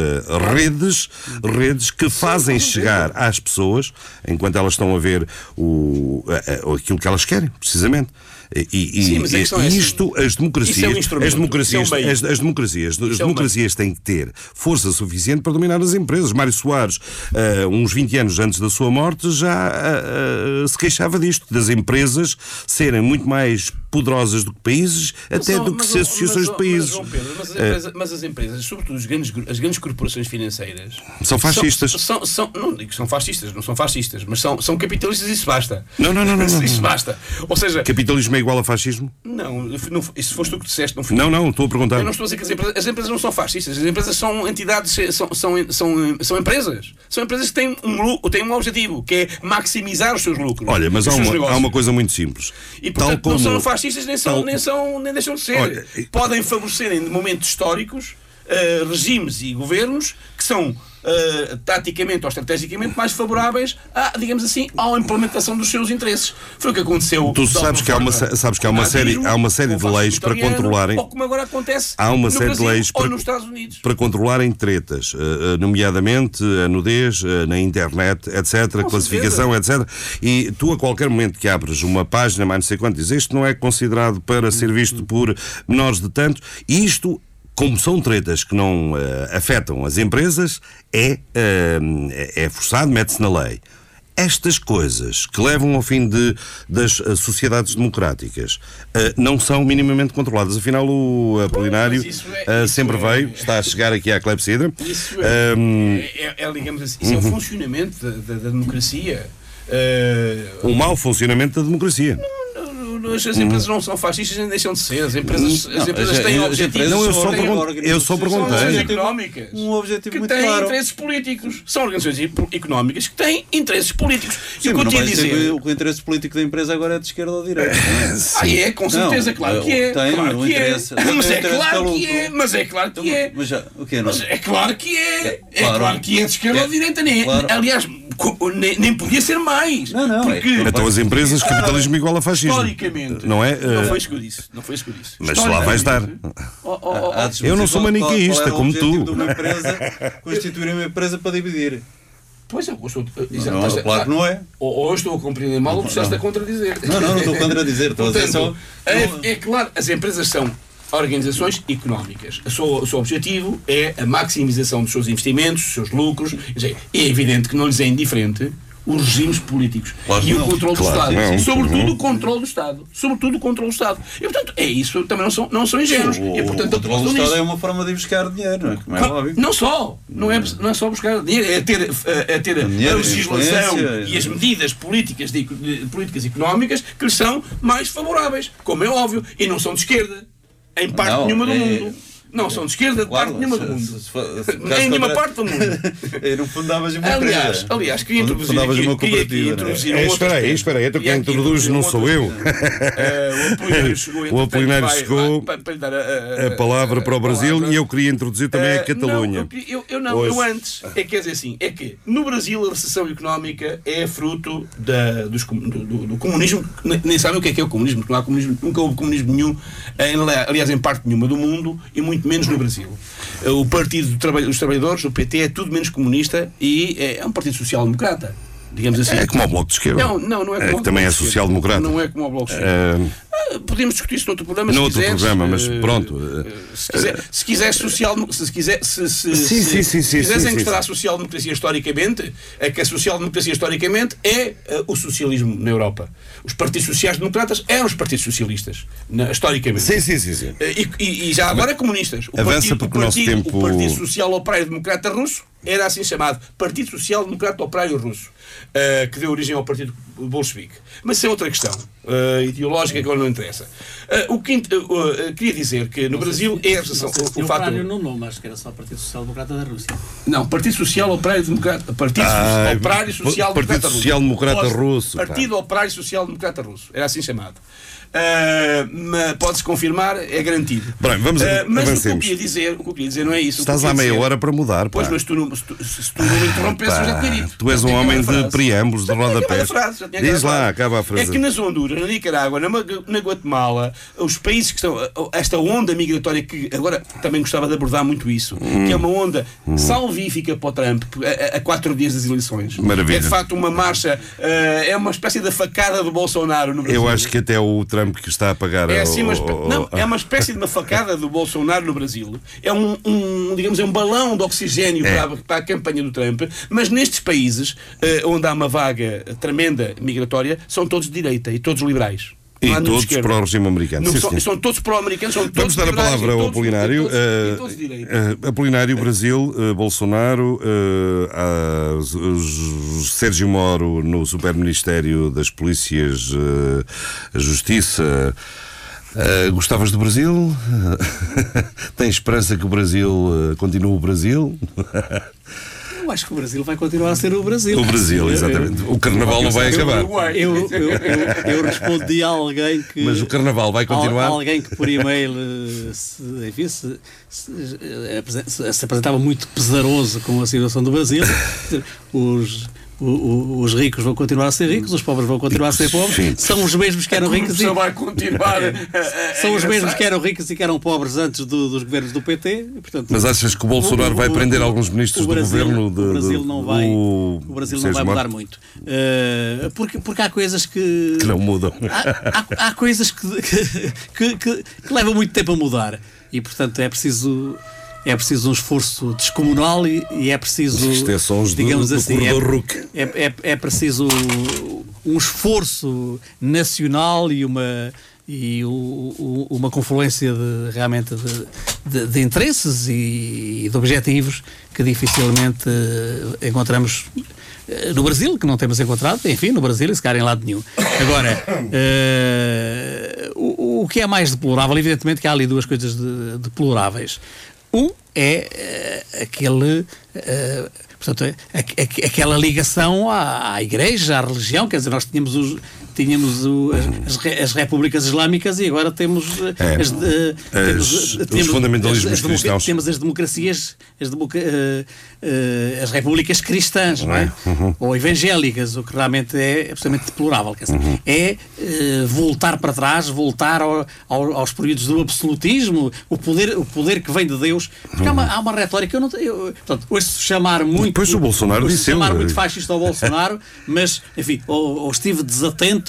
redes, redes que fazem chegar às pessoas, enquanto elas estão a ver o, a- aquilo que elas querem, precisamente. E, Sim, mas e- é assim, isto, as democracias, é um as democracias, é um as, as democracias, as Isso é um democracias têm que ter força suficiente para dominar as empresas. Mário Soares, ah, uns 20 anos antes da sua morte, já ah, ah, se queixava disto, das empresas serem muito mais poderosas do que países, até São- do que mas, ser ó, associações mas, de países. Mas, Pedro, mas, as Eh, empresas, mas as empresas, sobretudo os grandes, as grandes corporações financeiras, São fascistas. São, são, não digo que são fascistas, não são fascistas, mas são, são capitalistas e isso basta. Não, não, não, não, não. Isso basta. Ou seja, Capitalismo é igual a fascismo? não, não, isso foste tu que disseste, não fui Não, não, estou a perguntar. Eu não estou a dizer que as empresas, as empresas não são fascistas, as empresas são entidades, são, são, são, são empresas. São empresas que têm um, têm um objetivo, que é maximizar os seus lucros. Olha, mas há uma, há uma coisa muito simples. E portanto Tal não como- são fascistas nem, são, tal- nem, são, nem deixam de ser. Olha, Podem favorecer em momentos históricos eh, regimes e governos que são eh, taticamente ou estrategicamente mais favoráveis a, digamos assim, à implementação dos seus interesses. Foi o que aconteceu. Tu sabes que há uma sabes que há uma série- há uma série de leis para controlarem- Ou como agora acontece Há uma série de leis ou para- nos Estados Unidos. para controlarem tretas, eh, eh, nomeadamente a nudez na internet, etc., classificação, etc. E tu, a qualquer momento que abres uma página, mais não sei quanto, dizes isto não é considerado para ser visto por menores de tanto, isto. Como são tretas que não eh, afetam as empresas, é, eh, é forçado, mete-se na lei. Estas coisas que levam ao fim de, das eh, sociedades democráticas não são minimamente controladas. Afinal, o Apolinário é- sempre é- veio, está a chegar aqui à Clepsidra. Isso é, Ahm, é- é, digamos assim, isso é Uhum. o funcionamento da, da- da democracia. Eh, o mau funcionamento da democracia. as, as empresas não são fascistas nem deixam de ser. As empresas, as Não, empresas as- têm as objetivos. Não, eu são só eu só perguntei. São económicas Um objetivo que muito têm claro. interesses políticos. São organizações económicas que têm interesses políticos. e Sim, o que eu tinha a dizer. que o, interesse político da empresa agora é de esquerda ou de direita. não é? Ah, é, com certeza, Não, claro que é. tem claro um que é. interesse- tem Mas é claro que é. lucro. Mas é claro que é. Mas já, o quê? Não? Mas é claro que é. É claro. claro que é de esquerda É, ou de direita. Nem, claro. Aliás, nem, nem podia ser mais. Não, não, é Porque, que- Então as empresas, capitalismo igual a fascismo. historicamente. Não é? Não Eh, foi isso que eu disse. Não foi isso que eu disse. Mas lá vai estar. Oh, oh, oh, Eu não sou maniqueísta, como tu. de uma empresa constituir uma empresa para dividir. Pois é, eu estou. Não, claro que não é. Ou, ou eu estou a compreender mal ou tu estás a contradizer. Não, não, não estou contra dizer. Estou a dizer só. Portanto, é, é claro, as empresas são organizações económicas. O seu, o seu objetivo é a maximização dos seus investimentos, dos seus lucros. Dizer, É evidente que não lhes é indiferente os regimes políticos Claro e o controle do Claro Estado. que não. Sobretudo o controle do Estado. Sobretudo o controle do Estado. E, portanto, é isso. Também não são, não são ingênuos. O, e, portanto, o controle do Estado nisso. é uma forma de buscar dinheiro, não é? Como é óbvio. Não só, não é, não é só buscar dinheiro, é ter, é ter a Dinheiro, legislação influência, e as medidas políticas, de, de- políticas económicas que lhes são mais favoráveis, como é óbvio, e não são de esquerda, em parte Não, nenhuma do é- mundo. Não são de esquerda, de parte nenhuma do mundo. se- se- se- Em nenhuma parte do mundo. E no fundo davas uma Aliás, aliás, queria introduzir Fundavas aqui, uma queria aqui cooperativa, não é? introduzir É, um outro espera aí, espera aí, então quem aqui introduz não sou eu. Eh, o Apolinário chegou, O entretanto, Apolinário vai- chegou vai- para lhe dar a, palavra para o Brasil e eu queria introduzir também a Eh, Catalunha. Não, eu, não, eu antes. É que quer dizer assim, é que no Brasil a recessão económica é fruto dos do, comunismo. que Nem, sabem o que é que é o comunismo, porque não há comunismo, nunca houve comunismo nenhum, aliás, em parte nenhuma do mundo e muito menos no Brasil. Eh, O Partido dos Trabalhadores, o PT, é tudo menos comunista e é, é um partido social-democrata. Digamos assim. É como o Bloco de Esquerda. Não, não, não é como que o também é Bloco de Esquerda. social-democrata. Não é como o Bloco de Esquerda. Eh, Podemos discutir isso noutro programa, No se outro quiseres. programa, mas Eh, pronto. eh, Se quiser, se quiser social, se quiser, se, se, Sim, sim, sim, se sim, sim. à social-democracia historicamente, é que a social-democracia historicamente é eh, o socialismo na Europa. Os partidos sociais-democratas eram os partidos socialistas, na- historicamente. Sim, sim, sim. sim. Eh, E, e- já agora comunistas. O Avança partido, porque o nosso partido, tempo- o partido Social Operário Democrata Russo era assim chamado Partido Social Democrata Operário Russo, eh, que deu origem ao Partido Bolchevique. Mas isso é outra questão eh, ideológica que agora não interessa. Eh, o que, queria dizer que no Brasil é a recessão. Não sei se O, o fato. operário no nome, acho que era só o Partido Social Democrata da Rússia. Não, Partido Social Operário Democrata. Partido Ah, Operário Social Partido Democrata Social Democrata Russo. Partido Operário Social Democrata Russo. Era assim chamado. Ah, mas Pode-se confirmar, é garantido. Bem, vamos Ah, mas o que eu avancemos. queria dizer, o que eu queria dizer não é isso. Estás queria meia dizer- hora para mudar, pá. Pois, mas tu não, se, tu, se tu não me interrompesses, eu já tinha dito. tu és um homem de preâmbulos, de rodapés. tinha Diz lá, acaba a frase. É que nas Honduras na Nicarágua, na, na Guatemala, os países que estão. Esta onda migratória que agora também gostava de abordar muito isso, que é uma onda salvífica para o Trump a, a- quatro dias das eleições. Maravilha. É de facto uma marcha, eh, é uma espécie de facada do Bolsonaro no Brasil. Eu acho que até o Trump que está a pagar. É assim uma espé- o- não, é uma espécie de uma facada do Bolsonaro no Brasil. É um, um, digamos, é um balão de oxigênio É. para, a, para a campanha do Trump. Mas nestes países eh, onde há uma vaga tremenda migratória, são todos de direita e todos liberais. E todos para o regime americano. Não, Sim, são, são todos pró-americanos, são Vamos todos dar a palavra ao Apolinário. todos- eh, Apolinário, Brasil, eh, Bolsonaro, Sérgio Moro no Superministério das Polícias, Justiça. Gostavas do Brasil? Tens esperança que o Brasil continue o Brasil? Eu acho que o Brasil vai continuar a ser o Brasil. O Brasil, exatamente. O Carnaval não vai acabar. Eu, eu, eu, eu respondi a alguém que. Mas o Carnaval vai continuar? Al- Alguém que por e-mail se, enfim, se, se, eh, se apresentava muito pesaroso com a situação do Brasil. Os, o- o- os ricos vão continuar a ser ricos, os pobres vão continuar a ser pobres. Sim. São os mesmos que eram ricos e, vai continuar. são os mesmos que eram ricos e que eram pobres antes do- dos governos do PT. portanto, Mas achas que o Bolsonaro vai prender alguns ministros o do Brasil- governo de- o Brasil não vai, o Brasil não vai mudar muito. Eh, porque, porque há coisas que. Que não mudam. Há, há- há coisas que, que, que- que levam muito tempo a mudar. E, portanto, é preciso. É preciso um esforço descomunal e, e é preciso. Isto é digamos do assim, é, é, é, é preciso um esforço nacional e uma e o- o- uma confluência de, realmente de, de- de interesses e, de objetivos que dificilmente eh, encontramos eh, no Brasil, que não temos encontrado, enfim, no Brasil e se calhar em lado nenhum. Agora, eh, o, o que é mais deplorável, evidentemente que há ali duas coisas de- deploráveis. Um é eh, aquele. eh, portanto, a- a- aquela ligação à, à igreja, à religião, quer dizer, nós tínhamos os. Tínhamos o- as, as re- as repúblicas islâmicas e agora temos eh, É. as, eh, As- os temos fundamentalismos as- cristãos. Temos as democracias, as, eh, eh, as repúblicas cristãs, não é? Uhum. Ou evangélicas, o que realmente é absolutamente deplorável. Quer dizer, Uhum. É eh, voltar para trás, voltar ao- ao- aos períodos do absolutismo, o poder, o poder que vem de Deus. Porque há, uma, há uma retórica, eu não eu- Portanto, ouço chamar muito. Depois o Bolsonaro disse chamar muito fascista ao Bolsonaro, mas, enfim, ou, ou estive desatento,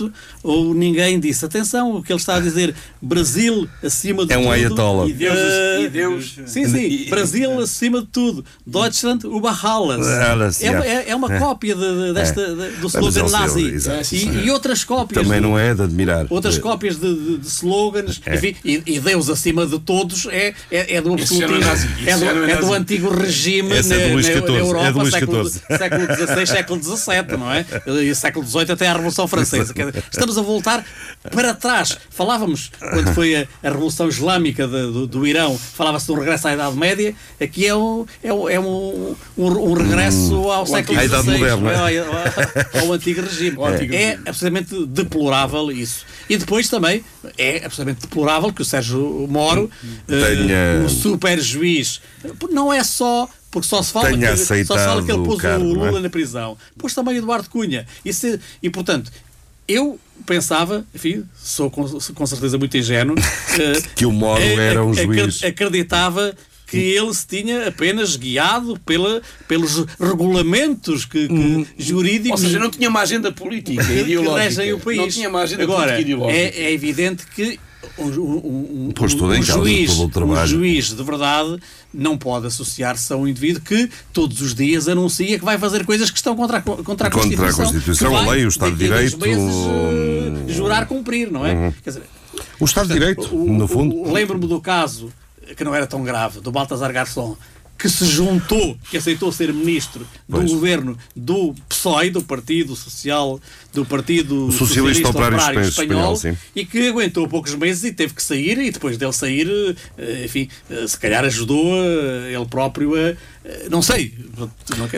ou ninguém disse. Atenção, o que ele está a dizer, Brasil acima de É um tudo. ayatollah. E Deus, Eh, e Deus. Sim, sim. Brasil acima de tudo. Deutschland über alles. É, é, é uma É. cópia de- de- desta, de- do slogan nazi. E, e outras cópias. Também não é de admirar. Outras cópias de, de- de slogans, É. enfim, e, e Deus acima de todos é, é, é do é absolutismo, é, do, é é do antigo regime Esse é do na, na- na é Europa, século, século XVI, século XVII, não é? E século XVIII até a Revolução Francesa. Dizer, estamos a voltar para trás. Falávamos, quando foi a, a Revolução Islâmica de- do, do Irão, falava-se de um regresso à Idade Média, aqui é um, é um, é um, um, um regresso ao século XVI, é? ao, ao- ao antigo regime. antigo é regime. absolutamente deplorável isso. E depois também é absolutamente deplorável que o Sérgio Moro, eh, Tenha- o super juiz, não é só. Porque só se fala, que, só se fala que ele pôs o cargo, o é? Lula na prisão. Pôs também o Eduardo Cunha. E, se- e portanto, eu pensava, enfim, sou com, com certeza muito ingênuo, eh, Que o Moro eh, era um juiz. Acreditava que ele se tinha apenas guiado pela, pelos regulamentos que, que Hum. jurídicos Ou seja, não tinha uma agenda política, que ideológica. regem o país. Não tinha uma agenda Agora, política ideológica. é, é evidente que em causa, juiz, todo o juiz de verdade não pode associar-se a um indivíduo que todos os dias anuncia que vai fazer coisas que estão contra a, co- contra Contra a a Constituição. Constituição, que a vai, lei, o Estado de a Direito, meses, eh, jurar cumprir, não é? Quer dizer, O Estado de Direito, o- no o- fundo. o- Lembro-me do caso, que não era tão grave, do Baltasar Garçom, que se juntou, que aceitou ser ministro do Pois. governo do PSOE, do Partido Social, do Partido O Socialista Operário Espanhol, sim. e que aguentou poucos meses e teve que sair, e depois dele sair, eh, enfim, eh, se calhar ajudou eh, ele próprio a. eh, Não sei,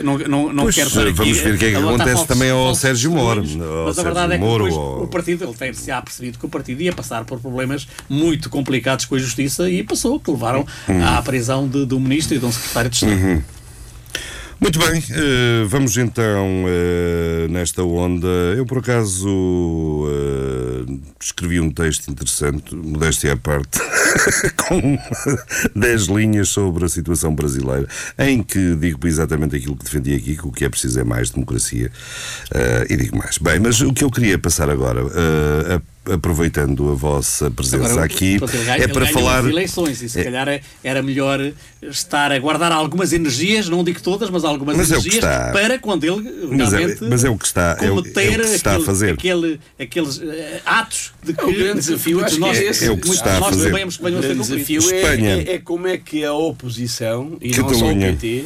não, não, não, Pois, quero estar aqui vamos ver o que é que levantar acontece também ao Sérgio Moro, Mas a verdade é que ao- o partido ele tem se há percebido que o partido ia passar por problemas muito complicados com a justiça e passou, que levaram Uhum. à prisão de, de um ministro e de um secretário de Estado. Muito bem, eh, vamos então eh, nesta onda. Eu, por acaso, eh, escrevi um texto interessante, modéstia à parte, com 10 linhas sobre a situação brasileira, em que digo exatamente aquilo que defendi aqui, que o que é preciso é mais democracia. E digo mais. Bem, mas o que eu queria passar agora, a- aproveitando a vossa presença Agora, aqui, pronto, ele ganha- é ele para falar. eleições e se calhar é- era melhor estar a guardar algumas energias, não digo todas, mas algumas Mas é energias está. para quando ele Mas é- realmente mas é o que está- é o- é o que está a aquele- fazer. aquele- aqueles eh, atos de que É o grande desafio, nós, que é esse. É o que está a nós fazer. sabemos que venham O a ser grande desafio é, é- é como é que a oposição, e não só Catalunha. o PT,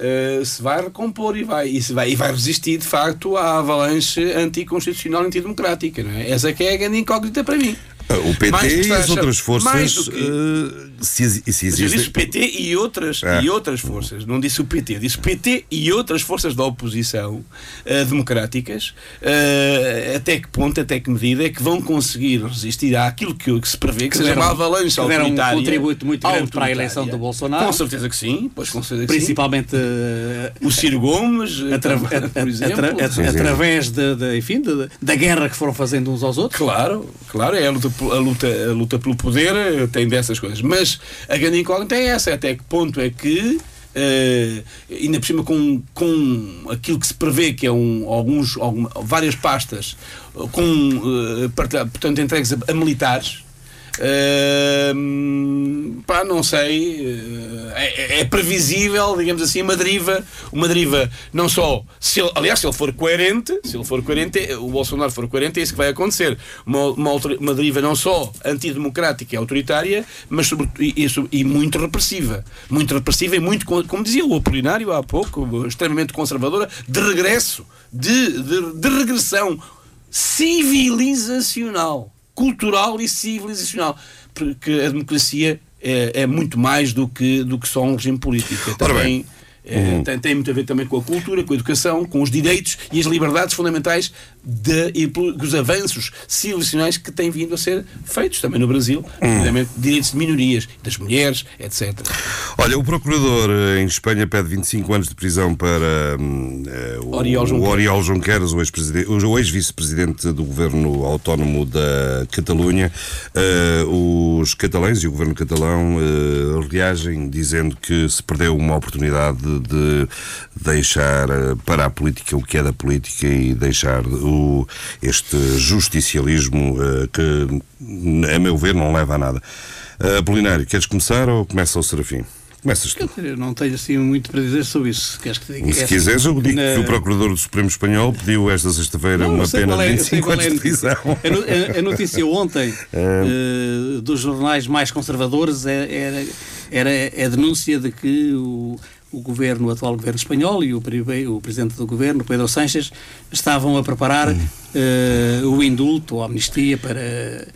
eh, se vai recompor e vai, e, se vai, e vai resistir de facto à avalanche anticonstitucional e antidemocrática. Não é? Essa que é a grande incógnita para mim. O PT Mais e as outras forças, que- eh, se, se Mas eu existem. disse o PT e outras, Ah. e outras forças. Não disse o PT, eu disse o PT e outras forças da oposição eh, democráticas. eh, até que ponto, até que medida é que vão conseguir resistir àquilo que, que se prevê que, Que seja deram- uma avalanche que deram um contributo muito grande para a eleição do Bolsonaro. Com certeza que sim, pois com certeza que sim. Principalmente eh, O Ciro Gomes, atra- atra- Sim, sim. através de, de- enfim, de- da guerra que foram fazendo uns aos outros. Claro, claro, é a luta, a luta, a luta pelo poder, eh, tem dessas coisas. Mas a grande incógnita é essa, até que ponto é que, eh, ainda por cima com, com aquilo que se prevê que é um, alguns, alguma- várias pastas eh, com, partilha- portanto, entregues a, a militares, eh, pá, não sei, eh, é, é previsível, digamos assim, uma deriva, uma deriva não só, se ele- aliás, se ele for coerente, se ele for coerente, o Bolsonaro for coerente, é isso que vai acontecer. Uma, uma, uma deriva não só antidemocrática e autoritária, mas sobretudo, e, e muito repressiva. Muito repressiva e muito, co- como dizia o Apolinário há pouco, extremamente conservadora, de regresso, de, de, de regressão civilizacional, cultural e civilizacional, porque a democracia é, é muito mais do que, do que só um regime político. É também, é, tem, tem muito a ver também com a cultura, com a educação, com os direitos e as liberdades fundamentais de, e dos avanços civilizacionais que têm vindo a ser feitos também no Brasil, nomeadamente direitos de minorias, das mulheres, etc. Olha, o procurador eh, em Espanha pede 25 anos de prisão para hum, eh, o, Oriol o Junqueras. Oriol Junqueras, o o ex-vice-presidente do governo autónomo da Catalunha. Eh, os catalães e o governo catalão eh, reagem dizendo que se perdeu uma oportunidade de deixar eh, para a política o que é da política e deixar o, este justicialismo eh, que, a meu ver, não leva a nada. Uh, Apolinário, queres começar ou começa o Serafim? Começas tu. Eu não tenho assim muito para dizer sobre isso. Queres que diga? Se É quiseres, eu digo na- que o Procurador do Supremo Espanhol pediu esta sexta-feira uma pena é- de eu sei 25 qual anos é de prisão. A, no- a- a notícia ontem eh, dos jornais mais conservadores é- era, era a denúncia de que o, o governo, o atual governo espanhol e o, o presidente do governo, Pedro Sánchez, estavam a preparar Hum. eh, o indulto, a amnistia para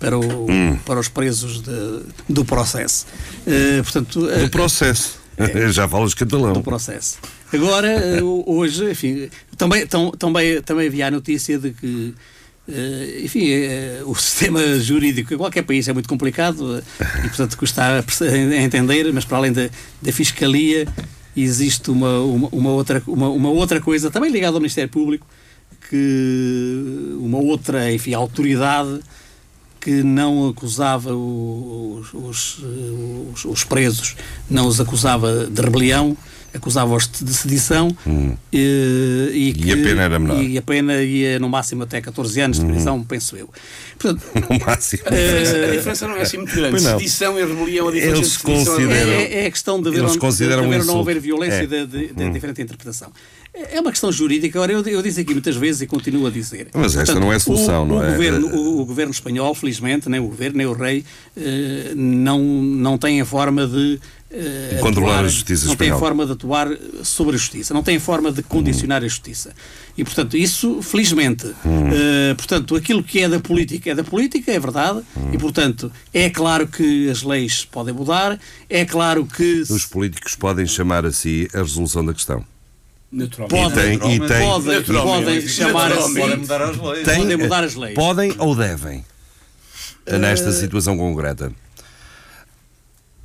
para, o- Hum. para os presos de- do processo. Eh, portanto, Do processo. Já falas catalão. É. do processo. Agora, eh, hoje, enfim, também, tam- também, também havia a notícia de que, eh, enfim, eh, o sistema jurídico em qualquer país é muito complicado eh, e, portanto, custa a entender, mas para além da, da fiscalia, existe uma, uma, uma outra, uma, uma outra coisa, também ligada ao Ministério Público, que uma outra, enfim, autoridade que não acusava os, os, os- os presos, não os acusava de rebelião, acusava-os de sedição e, e, Hum. E a pena era menor. Hum. E a pena ia no máximo até 14 anos de prisão, penso eu. Portanto, No máximo. A diferença, a diferença não é assim muito grande. Sedição e rebelião, a diferença Eles consideram- rebelião. é, é a questão de haver, Eles ou, de consideram haver um ou não haver violência É. de, de- de diferente interpretação. É uma questão jurídica. Agora, eu, eu disse aqui muitas vezes e continuo a dizer. Mas esta não é a solução, o, não o é? Governo, o, o governo espanhol, felizmente, nem o governo, nem o rei, eh, não, não têm a forma de. Eh, De controlar atuar- a justiça Não têm espanhola. forma de atuar sobre a justiça, não têm forma de condicionar a justiça. E, portanto, isso, felizmente. Hum. eh, portanto, aquilo que é da política é da política, é verdade. Hum. E, portanto, é claro que as leis podem mudar, é claro que. Os políticos podem chamar a si a resolução da questão. Podem, E tem- e tem- podem, podem chamar a Naturalmente. Podem si. mudar as leis. Tem- Podem mudar as leis. Podem ou devem? Nesta situação concreta.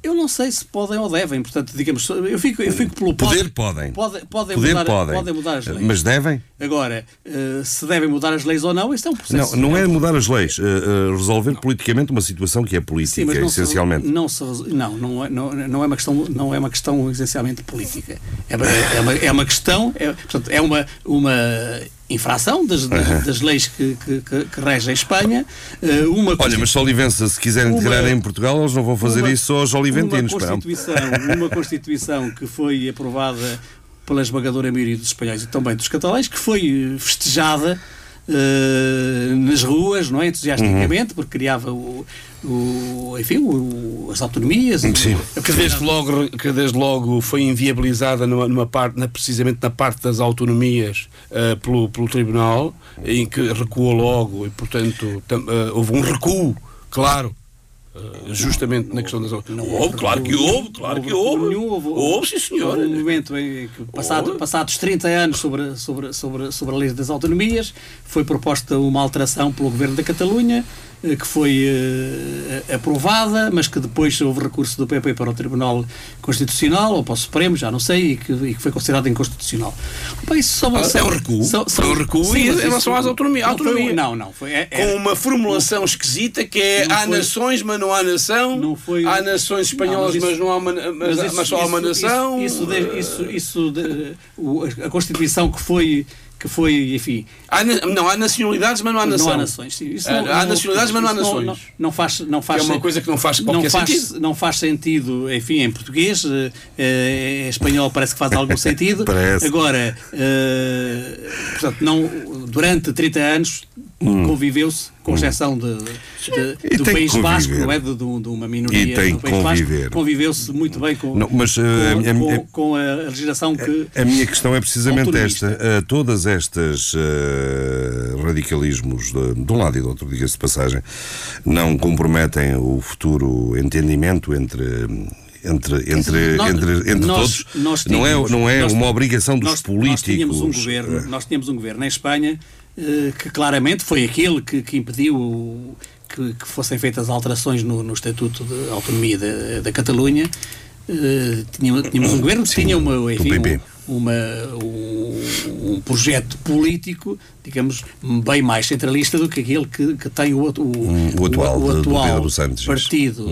Eu não sei se podem ou devem, portanto, digamos, eu fico, eu fico pelo Poder podem. Pode, podem, Poder mudar, podem. podem mudar as leis. Mas devem? Agora, eh, se devem mudar as leis ou não, isso é um processo. Não, não é mudar as leis, eh, eh, resolver politicamente uma situação que é política, Sim, não se- essencialmente. não, se não, não, é, não, não é uma questão, não é uma questão essencialmente política. É, uma- é uma, é uma questão, é, portanto, é uma, uma infração das, das, das leis que, que, que, regem a Espanha. Uma Olha, mas se Olivença, se quiserem tirar em Portugal, eles não vão fazer uma- isso só aos oliventinos. Uma constituição, uma constituição que foi aprovada pela esmagadora maioria dos espanhóis e também dos catalães, que foi eh, festejada eh, nas ruas, não é? Entusiasticamente, Uhum. porque criava o, o- enfim, o- as autonomias. o- Sim. a que desde logo, que desde logo foi inviabilizada numa, numa parte, na- precisamente na parte das autonomias eh, pelo, pelo Tribunal, em que recuou logo e, portanto, tam- eh, houve um recuo, claro. Eh, justamente na questão das autonomias. Houve, claro que houve, claro que houve. Nenhum, houve, Houve, sim, senhor. Um momento em que, passado, passados 30 anos sobre, sobre, sobre, sobre a lei das autonomias, foi proposta uma alteração pelo Governo da Catalunha, que foi eh, aprovada, mas que depois houve recurso do PP para o Tribunal Constitucional, ou para o Supremo, já não sei, e que, e que foi considerado inconstitucional. Isso só, Ah, só- é um recuo. só- Foi um recuo Sim, em mas relação isso- às autonomia- Não, foi- autonomia. não, não. Foi, é- Com é- uma formulação esquisita que é Não há foi- nações, mas não há nação. Não foi- Há nações espanholas, Não, mas, mas isso- não há uma, mas, isso- mas só há uma isso- nação. Isso, isso, de- isso, isso de- o- a Constituição que foi, que foi enfim. Há não, há nacionalidades, mas não há nação. Não há nações. sim. Isso Há- não- há não- nacionalidades, mas não há nações. Não, não faz, não faz, Que é uma coisa que não faz qualquer não faz, sentido. Não faz sentido, enfim, em português. eh, eh, em espanhol parece que faz algum sentido. Parece. Agora, eh, portanto, não, durante 30 anos conviveu-se, com exceção de, de- Hum. Do País conviver. não é? De, de- uma minoria E tem do País conviver. conviveu-se muito bem com, Não, mas, eh, com, a minha- com- com a legislação que. A minha questão é precisamente esta. Uh, todas estas uh, radicalismos de, de um lado e do outro, diga-se de passagem, não comprometem o futuro entendimento entre. Entre, entre, Nós- entre, entre nós- todos, nós não é, tínhamos- não é nós- uma obrigação dos nós, políticos. Nós tínhamos um governo, nós tínhamos um governo em Espanha eh, que claramente foi aquele que, que impediu que, que fossem feitas alterações no, no Estatuto de Autonomia da, da Catalunha. Eh, tínhamos, tínhamos um governo que tinha uma, enfim, um- uma, um, um projeto político, digamos, bem mais centralista do que aquele que, que tem o, o, Hum, o atual o atual partido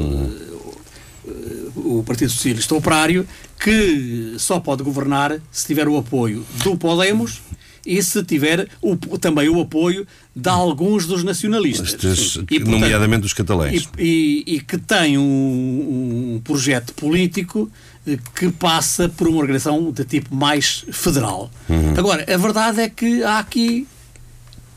eh, o Partido Socialista Operário, que só pode governar se tiver o apoio do Podemos e se tiver o- também o apoio de alguns dos nacionalistas. Estes, E, portanto, nomeadamente os catalães. e, e- e que tem um, um projeto político eh, que passa por uma organização de tipo mais federal. Agora, a verdade é que há aqui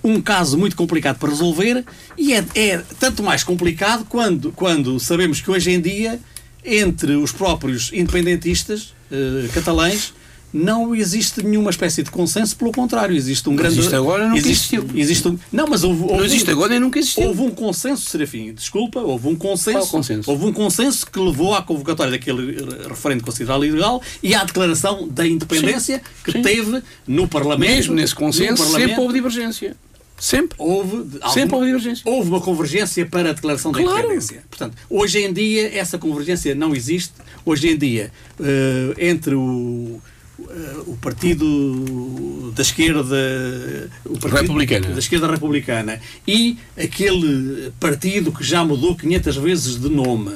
um caso muito complicado para resolver e é, é tanto mais complicado quando, quando sabemos que hoje em dia, entre os próprios independentistas eh, catalães, não existe nenhuma espécie de consenso, pelo contrário, existe um grande. existe agora, nunca existe, existiu. existe um, Não, mas houve, houve Não existe um- agora e nunca existiu. Houve um consenso, Serafim, desculpa, houve um consenso, Qual consenso? Houve um consenso que levou à convocatória daquele eh, referendo considerado ilegal e à declaração da independência que sim. teve no Parlamento. Mesmo nesse consenso, sempre houve divergência. Sempre. Houve, de- Sempre alguma- houve divergência. houve uma convergência para a declaração da Claro. independência. Portanto, hoje em dia essa convergência não existe. Hoje em dia, eh, entre o, o partido da esquerda o partido Republicana. da esquerda republicana e aquele partido que já mudou 500 vezes de nome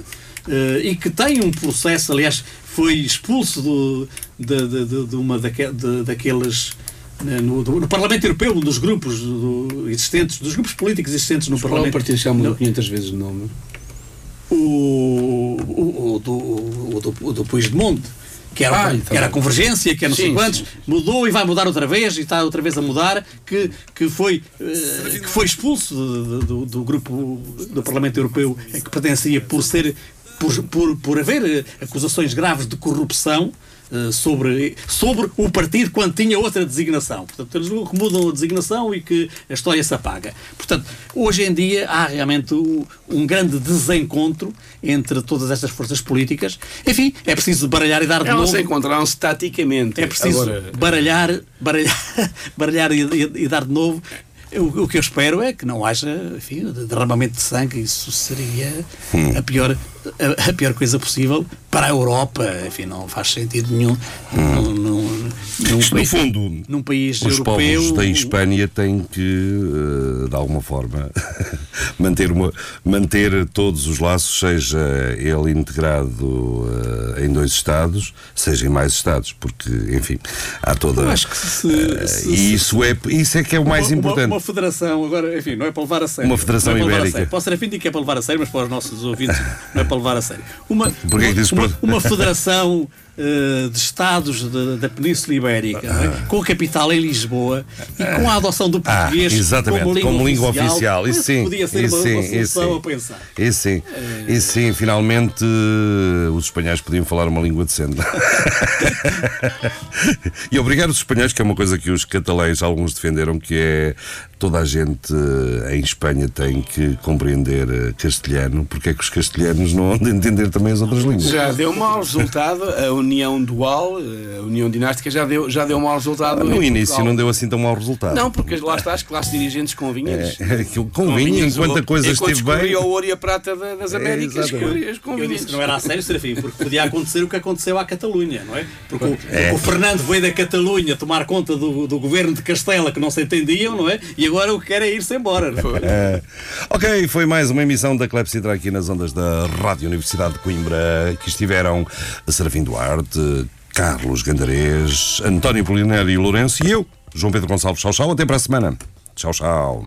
eh, e que tem um processo, aliás, foi expulso do, de, de- de- de uma daque- daqueles né, no, do- no Parlamento Europeu, um dos grupos do- existentes, dos grupos políticos existentes no Qual é o Parlamento. partido que já mudou No- 500 vezes de nome? o, o, o do, o, do, o do Puigdemont, que era, Ah, que então era a bem. convergência, que era não sei Sim, quantos, sim. mudou e vai mudar outra vez, e está outra vez a mudar, que, que, foi, eh, que foi expulso de- do, do grupo do Parlamento Europeu que pertencia por ser por, por, por haver eh, acusações graves de corrupção eh, sobre, sobre o partido quando tinha outra designação. Portanto, eles mudam a designação e que a história se apaga. Portanto, hoje em dia há realmente um grande desencontro entre todas estas forças políticas. Enfim, é preciso baralhar e dar de Elas novo. encontraram-se taticamente. É preciso Agora, baralhar, baralhar, baralhar e, e- e dar de novo. O, o que eu espero é que não haja enfim, de- derramamento de sangue. Isso seria Hum. a pior, a, a pior coisa possível para a Europa. Enfim, não faz sentido nenhum. Isto, no país, fundo, num país os europeu. povos da Espanha têm que, eh, de alguma forma, manter, uma, manter todos os laços, seja ele integrado eh, em dois Estados, seja em mais Estados, porque, enfim, há toda. Eu acho que se- eh, se- e isso é, isso é que é o mais uma, uma- importante. Uma, federação, agora, enfim, não é para levar a sério. Uma federação não é ibérica. sério. Para o Serafim digo que é para levar a sério, mas para os nossos ouvintes não é para levar a sério. Uma, Porquê que dizes uma, para- uma federação de Estados de- da Península Ibérica, é? com a capital em Lisboa e com a adoção do Ah, português exatamente, como língua, como língua oficial. Isso Isso sim, podia ser isso uma, sim, uma solução sim. a pensar. Isso sim, isso sim, finalmente eh, os espanhóis podiam falar uma língua decente. e obrigar os espanhóis, que é uma coisa que os catalães alguns defenderam, que é toda a gente eh, em Espanha tem que compreender eh, castelhano, porque é que os castelhanos não vão entender também as outras línguas? Já deu mau resultado, a união dual, a união dinástica já deu, já deu mau resultado. No em início Portugal. não deu assim tão mau resultado. Não, porque lá está, as classes dirigentes convinhas. É, aquilo convinha, enquanto a coisa enquanto esteve bem. o ouro e a prata da- das É, Américas, exatamente. as Eu convinhas. não era a sério, Serafim, porque podia acontecer o que aconteceu à Catalunha, não é? Porque o, É. o Fernando veio da Catalunha tomar conta do, do governo de Castela que não se entendiam, não é? E agora o que quer é ir-se embora. não é? É. Ok, foi mais uma emissão da Clepsidra aqui nas ondas da Rádio Universidade de Coimbra, que estiveram Serafim Duarte, Carlos Gandarês, António Polinário e Lourenço e eu, João Pedro Gonçalves. Tchau, tchau. Até para a semana. Tchau, tchau.